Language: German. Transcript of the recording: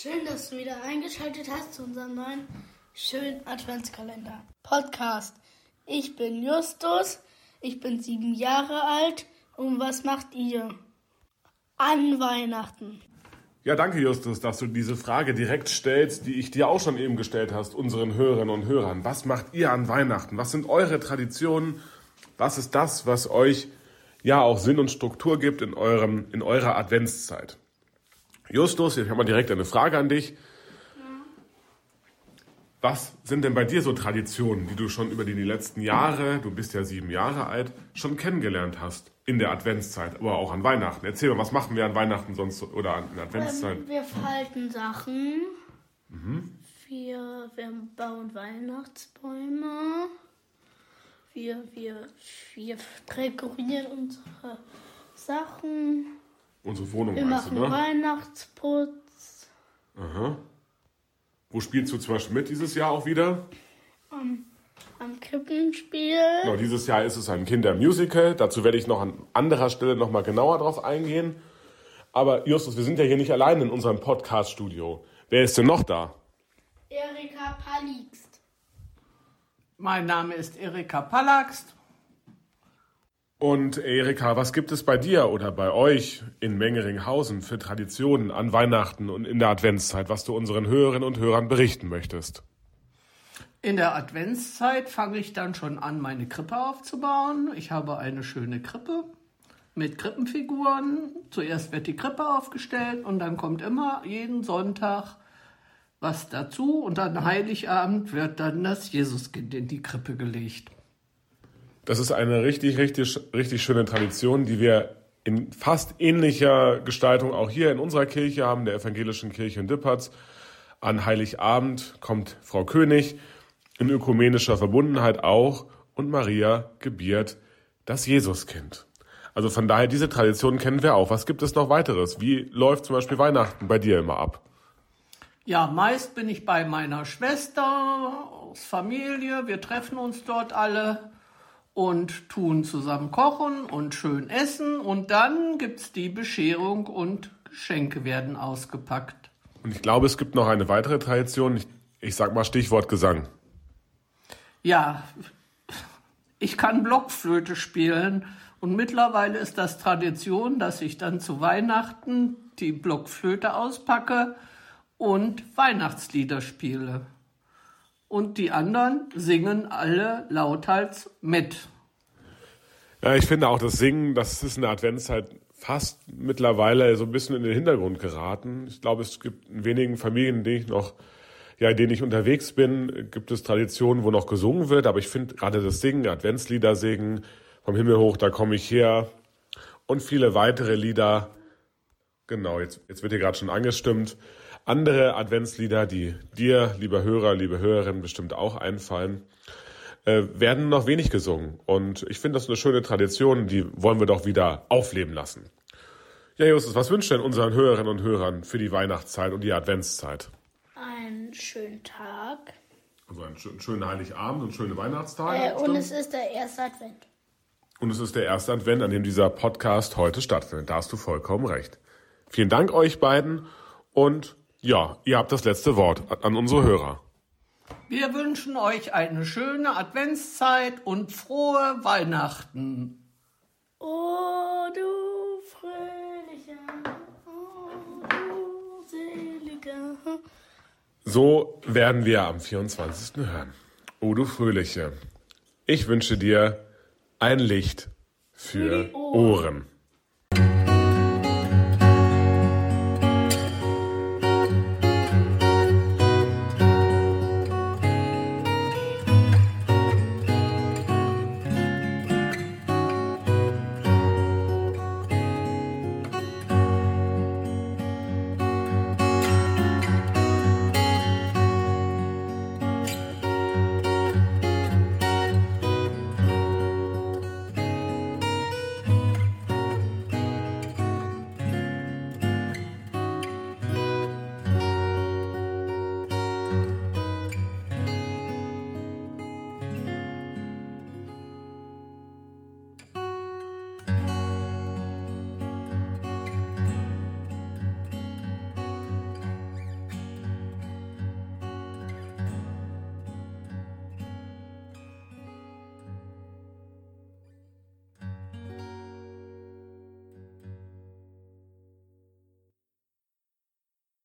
Schön, dass du wieder eingeschaltet hast zu unserem neuen schönen Adventskalender Podcast. Ich bin Justus, ich bin sieben Jahre alt und was macht ihr an Weihnachten? Ja, danke Justus, dass du diese Frage direkt stellst, die ich dir auch schon eben gestellt hast, unseren Hörerinnen und Hörern. Was macht ihr an Weihnachten? Was sind eure Traditionen? Was ist das, was euch ja auch Sinn und Struktur gibt in, eurem, in eurer Adventszeit? Justus, ich habe mal direkt eine Frage an dich. Was sind denn bei dir so Traditionen, die du schon über die letzten Jahre, du bist ja sieben Jahre alt, schon kennengelernt hast in der Adventszeit, aber auch an Weihnachten? Erzähl mal, was machen wir an Weihnachten sonst oder an der Adventszeit? Ähm, wir falten Sachen. Mhm. Wir, wir bauen Weihnachtsbäume. Wir, wir, wir dekorieren unsere Sachen. Unsere Wohnung Wir meinst machen du, ne? Weihnachtsputz. Aha. Wo spielst du zum Beispiel mit dieses Jahr auch wieder? Am, am Krippenspiel. Genau, dieses Jahr ist es ein Kindermusical. Dazu werde ich noch an anderer Stelle noch mal genauer drauf eingehen. Aber Justus, wir sind ja hier nicht allein in unserem Podcast-Studio. Wer ist denn noch da? Erika Palikst. Mein Name ist Erika Pallaxt. Und Erika, was gibt es bei dir oder bei euch in Mengeringhausen für Traditionen an Weihnachten und in der Adventszeit, was du unseren Hörerinnen und Hörern berichten möchtest? In der Adventszeit fange ich dann schon an, meine Krippe aufzubauen. Ich habe eine schöne Krippe mit Krippenfiguren. Zuerst wird die Krippe aufgestellt und dann kommt immer jeden Sonntag was dazu und an Heiligabend wird dann das Jesuskind in die Krippe gelegt. Das ist eine richtig, richtig, richtig schöne Tradition, die wir in fast ähnlicher Gestaltung auch hier in unserer Kirche haben, der evangelischen Kirche in Dippertz. An Heiligabend kommt Frau König in ökumenischer Verbundenheit auch und Maria gebiert das Jesuskind. Also von daher, diese Tradition kennen wir auch. Was gibt es noch weiteres? Wie läuft zum Beispiel Weihnachten bei dir immer ab? Ja, meist bin ich bei meiner Schwester aus Familie. Wir treffen uns dort alle und tun zusammen kochen und schön essen. Und dann gibt's die Bescherung und Geschenke werden ausgepackt. Und ich glaube, es gibt noch eine weitere Tradition. Ich, ich sag mal Stichwort Gesang. Ja, ich kann Blockflöte spielen. Und mittlerweile ist das Tradition, dass ich dann zu Weihnachten die Blockflöte auspacke und Weihnachtslieder spiele. Und die anderen singen alle lauthals mit. Ja, ich finde auch das Singen, das ist in der Adventszeit fast mittlerweile so ein bisschen in den Hintergrund geraten. Ich glaube, es gibt in wenigen Familien, in denen ich noch, ja, in denen ich unterwegs bin, gibt es Traditionen, wo noch gesungen wird. Aber ich finde gerade das Singen, Adventslieder singen, vom Himmel hoch, da komme ich her und viele weitere Lieder. Genau, jetzt, jetzt wird hier gerade schon angestimmt. Andere Adventslieder, die dir, lieber Hörer, liebe Hörerin, bestimmt auch einfallen, äh, werden noch wenig gesungen. Und ich finde das eine schöne Tradition, die wollen wir doch wieder aufleben lassen. Ja, Justus, was wünscht denn unseren Hörerinnen und Hörern für die Weihnachtszeit und die Adventszeit? Einen schönen Tag. Also einen schönen, schönen Heiligabend und schöne Weihnachtstage. Äh, und es ist der erste Advent. Und es ist der erste Advent, an dem dieser Podcast heute stattfindet. Da hast du vollkommen recht. Vielen Dank euch beiden und ja, ihr habt das letzte Wort an unsere Hörer. Wir wünschen euch eine schöne Adventszeit und frohe Weihnachten. Oh, du fröhlicher, oh, du seliger. So werden wir am 24. hören. O du Fröhliche, ich wünsche dir ein Licht für, Für die Ohren. Ohren.